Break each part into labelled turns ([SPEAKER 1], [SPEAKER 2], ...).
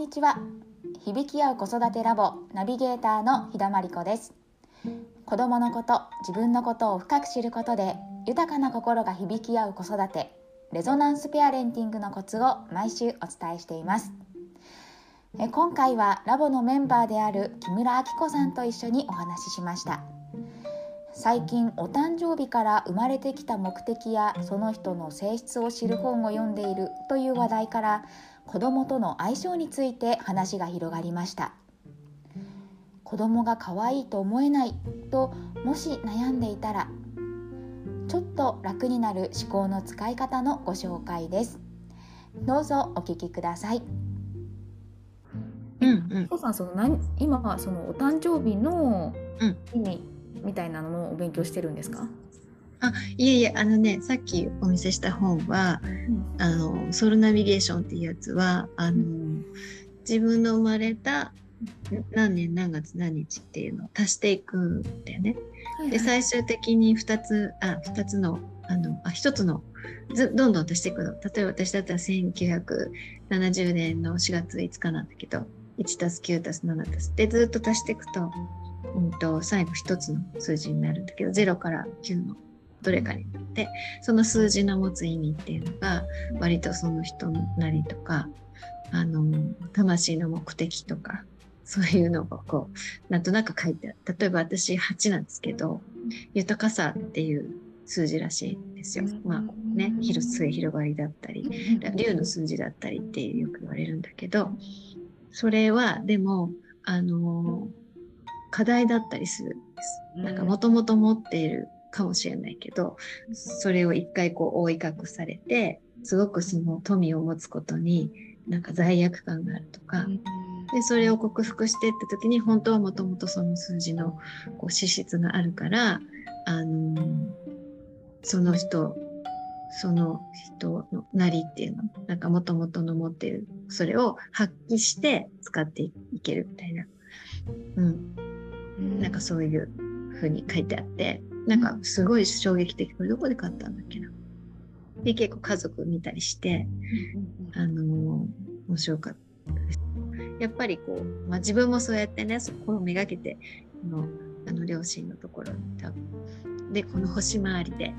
[SPEAKER 1] にちは。響き合う子育てラボナビゲーターの日田真理子です。子供のこと自分のことを深く知ることで豊かな心が響き合う子育てレゾナンスペアレンティングのコツを毎週お伝えしています。え今回はラボのメンバーである木村明子さんと一緒にお話ししました。最近お誕生日から生まれてきた目的やその人の性質を知る本を読んでいるという話題から子供との相性について話が広がりました。子供が可愛いと思えないともし悩んでいたらちょっと楽になる思考の使い方のご紹介です。どうぞお聞きください。うんうん、父さんその何今そのお誕生日の意味みたいなのもお勉強してるんですか、
[SPEAKER 2] あいえいえあのねさっきお見せした本は、うん、あのソウルナビゲーションっていうやつはあの自分の生まれた何年何月何日っていうのを足していくんだよね。はいはい、で最終的に2つあ2つのあのあ1つのずどんどん足していくの。例えば私だったら1970年の4月5日なんだけど1たす9たす7たすでずっと足していくと,、うんと最後1つの数字になるんだけど0から9のどれかになってその数字の持つ意味っていうのが割とその人なりとかあの魂の目的とかそういうのがこうなんとなく書いてある例えば私8なんですけど豊かさっていう数字らしいんですよ。まあね広末広がりだったり竜の数字だったりってよく言われるんだけどそれはでもあの課題だったりするんです。なんかもともと持っているかもしれないけどそれを一回こう覆い隠されてすごくその富を持つことになんか罪悪感があるとか、でそれを克服していった時に本当はもともとその数字のこう資質があるからあのその人その人のなりっていうのなんかもともとの持っているそれを発揮して使っていけるみたいな、うん、なんかそういうふうに書いてあってなんかすごい衝撃的。これどこで買ったんだっけな。で、結構家族見たりして、あのー、面白かったです。やっぱりこう、まあ、自分もそうやってね、そこをめがけて、この、あの両親のところに多分、で、この星回りで、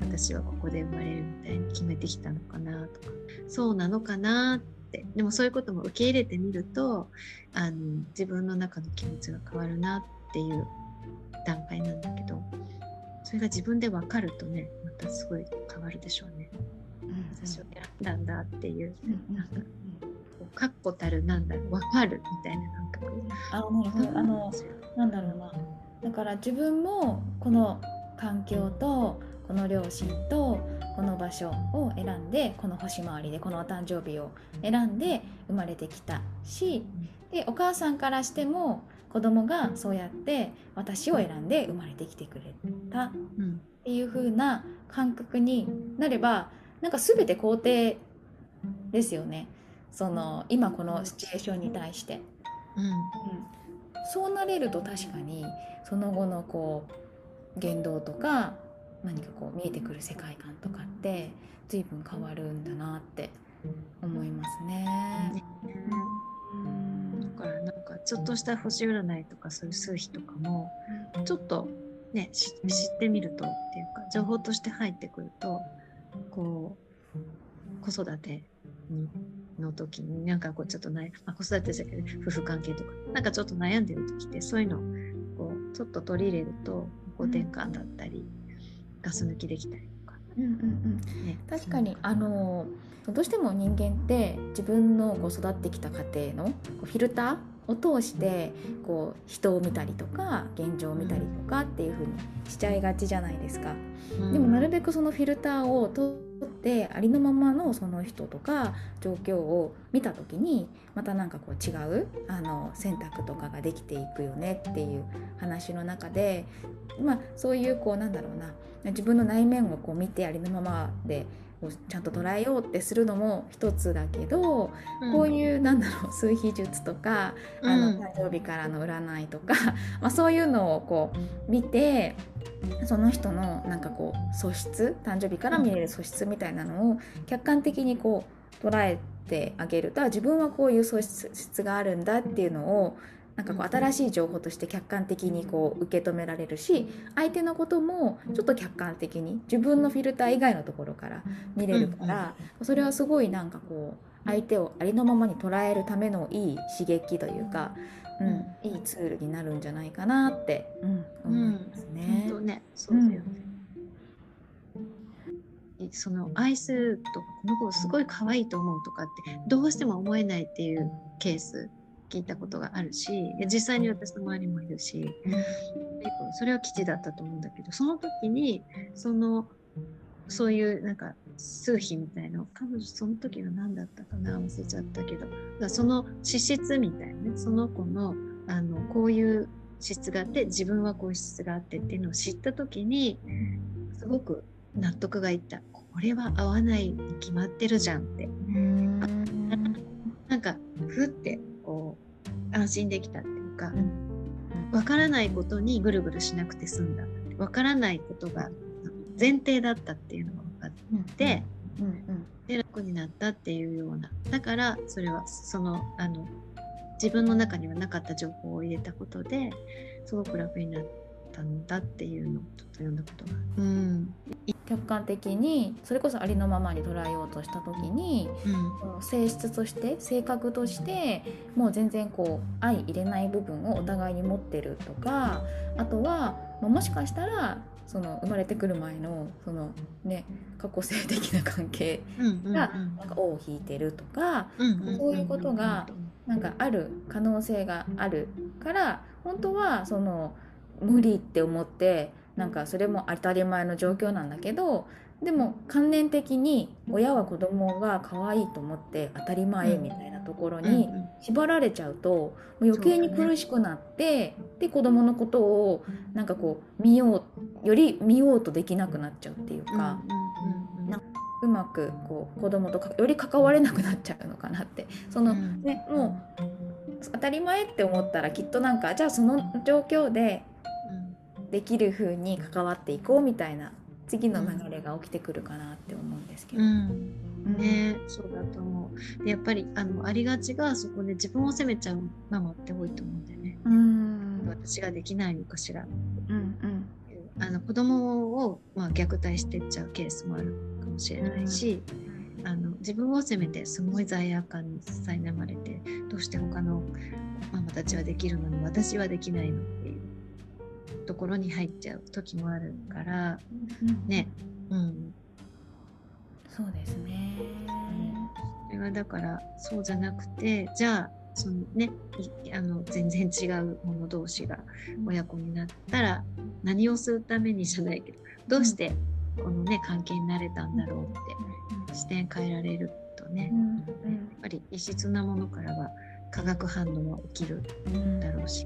[SPEAKER 2] 私はここで生まれるみたいに決めてきたのかなとか、そうなのかなって、でもそういうことも受け入れてみると、あの、自分の中の気持ちが変わるなっていう段階なんだけど、それが自分で分かるとねまたすごい変わるでしょうね。うん、私を選んだんだっていう、うん、なんか確固たるなんだろう分かるみたいな感覚。
[SPEAKER 1] あなるほど。あのなんだろうな。だから自分もこの環境とこの両親とこの場所を選んでこの星回りでこのお誕生日を選んで生まれてきたしでお母さんからしても子供がそうやって私を選んで生まれてきてくれた。っていう風な感覚になればなんか全て肯定ですよね。その今このシチュエーションに対して。うん、うん、そうなれると確かにその後のこう言動とか何かこう見えてくる世界観とかって随分変わるんだなって思いますね。
[SPEAKER 2] ちょっとした星占いとかそういう数比とかもちょっとね知ってみるとっていうか情報として入ってくるとこう子育てにの時になんかこうちょっと悩、まあ、子育てじゃなくて夫婦関係とかなんかちょっと悩んでる時ってそういうのをこうちょっと取り入れるとこう転換だったり、ガス抜きできたりとか。うんうん
[SPEAKER 1] うん。ね、確かにあのどうしても人間って自分のこう育ってきた家庭のフィルターを通してこう人を見たりとか現状を見たりとかっていう風にしちゃいがちじゃないですか。でもなるべくそのフィルターを取ってありのままのその人とか状況を見た時にまた何かこう違うあの選択とかができていくよねっていう話の中で、まあ、そういうこうなんだろうな自分の内面をこう見てありのままでちゃんと捉えようってするのも一つだけど、うん、こういうなんだろう数秘術とか、うん、あの誕生日からの占いとか、まあ、そういうのをこう見てその人のなんかこう素質誕生日から見れる素質みたいなのを客観的にこう捉えってあげると自分はこういう素質があるんだっていうのをなんかこう新しい情報として客観的にこう受け止められるし相手のこともちょっと客観的に自分のフィルター以外のところから見れるからそれはすごいなんかこう相手をありのままに捉えるためのいい刺激というか、うん、いいツールになるんじゃないかなって、うん、思いますね。
[SPEAKER 2] うん、ねそうだよね、その愛するとかこの子すごい可愛いと思うとかってどうしても思えないっていうケース聞いたことがあるし実際に私の周りもいるし、それは基地だったと思うんだけどその時にそのそういうなんか数比みたいな彼女その時は何だったかな忘れちゃったけどだその資質みたいなねその子のあのこういう資質があって自分はこういう資質があってっていうのを知った時にすごく納得がいった。これは合わないに決まってるじゃんって。なんかふって安心できたっていうかわからないことにぐるぐるしなくて済んだ。わからないことが前提だったっていうのが分かって、で楽になったっていうような。だからそれはそのあの自分の中にはなかった情報を入れたことですごく楽になったんだっていうのをちょっと読んだことがうん、
[SPEAKER 1] 客観的にそれこそありのままに捉えようとした時に、うん、性質として性格としてもう全然こう相入れない部分をお互いに持ってるとかあとはもしかしたらその生まれてくる前のその、ね、過去性的な関係がなんか尾を引いてるとか、そういうことがなんかある可能性があるから本当はその無理って思ってなんかそれも当たり前の状況なんだけどでも観念的に親は子供が可愛いと思って当たり前みたいなところに縛られちゃうと余計に苦しくなって、で子供のことをなんかこう見ようより見ようとできなくなっちゃうっていうか。うまくこう子供とより関われなくなっちゃうのかなって。その、ね、もう当たり前って思ったらきっとなんかじゃあその状況でできる風に関わっていこうみたいな次の流れが起きてくるかなって思うんですけど。うん。
[SPEAKER 2] ね、そうだと思う。でやっぱりあのありがちがそこで自分を責めちゃうママって多いと思うんだよね。うん。私ができないのかしら。うんうん、あの子供をまあ虐待してっちゃうケースもあるかもしれないし、うん、あの自分を責めてすごい罪悪感に苛まれてどうして他のママたちはできるのに私はできないのっていうところに入っちゃう時もあるから、ね、うん、
[SPEAKER 1] そうですね。
[SPEAKER 2] それはだからそうじゃなくてじゃあそのねあの全然違う者同士が親子になったら何をするためにじゃないけどどうしてこのね関係になれたんだろうって視点変えられるとね、やっぱり異質なものからは化学反応は起きるだろうし。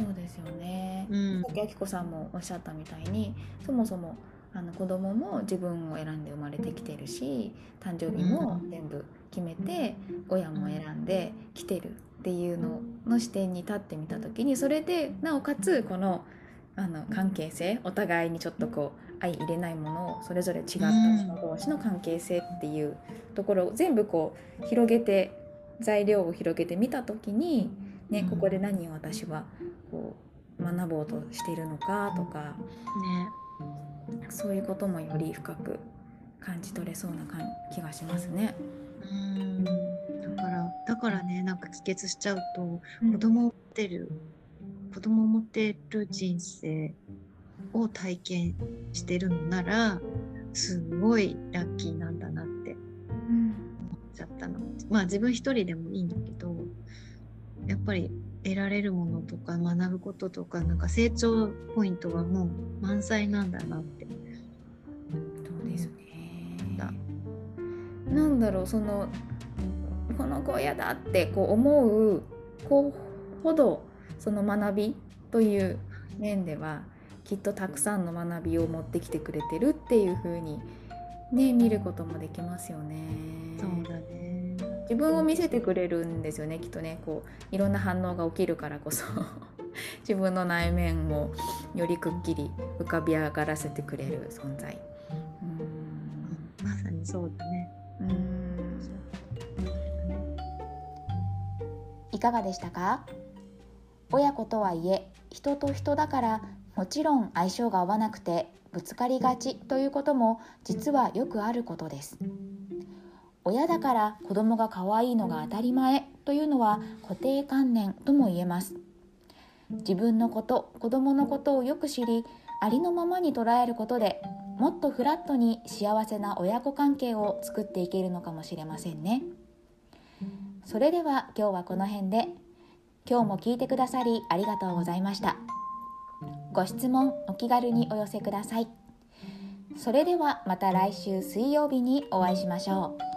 [SPEAKER 2] うん
[SPEAKER 1] そうですよね、うん、さっきあきこさんもおっしゃったみたいにそもそもあの子供も自分を選んで生まれてきてるし誕生日も全部決めて親も選んできてるっていうのの視点に立ってみた時にそれでなおかつこのあの関係性お互いにちょっとこう相入れないものをそれぞれ違った人同士の関係性っていうところを全部こう広げて材料を広げてみた時に、ね、ここで何を私はこう学ぼうとしているのかとか、ね、そういうこともより深く感じ取れそうな気がしますね。うん。
[SPEAKER 2] だからだからねなんか帰結しちゃうと、子供を持ってる子供を持ってる人生を体験してるのならすごいラッキーなんだなって思っちゃったの。まあ自分一人でもいいんだけどやっぱり得られるものとか学ぶこととかなんか成長ポイントはもう満載なんだなって。
[SPEAKER 1] そうですね。なんだろうそのこの子嫌だってこう思う子ほどその学びという面ではきっとたくさんの学びを持ってきてくれてるっていう風にね見ることもできますよね。
[SPEAKER 2] そうだね
[SPEAKER 1] 自分を見せてくれるんですよねきっとね。こういろんな反応が起きるからこそ。自分の内面もよりくっきり浮かび上がらせてくれる存在。
[SPEAKER 2] うん。まさにそうだね。うん。
[SPEAKER 1] いかがでしたか？親子とはいえ人と人だからもちろん相性が合わなくてぶつかりがちということも実はよくあることです。親だから子供が可愛いのが当たり前というのは固定観念とも言えます。自分のこと子供のことをよく知りありのままに捉えることでもっとフラットに幸せな親子関係を作っていけるのかもしれませんね。それでは今日はこの辺で。今日も聞いてくださりありがとうございました。ご質問お気軽にお寄せください。それではまた来週水曜日にお会いしましょう。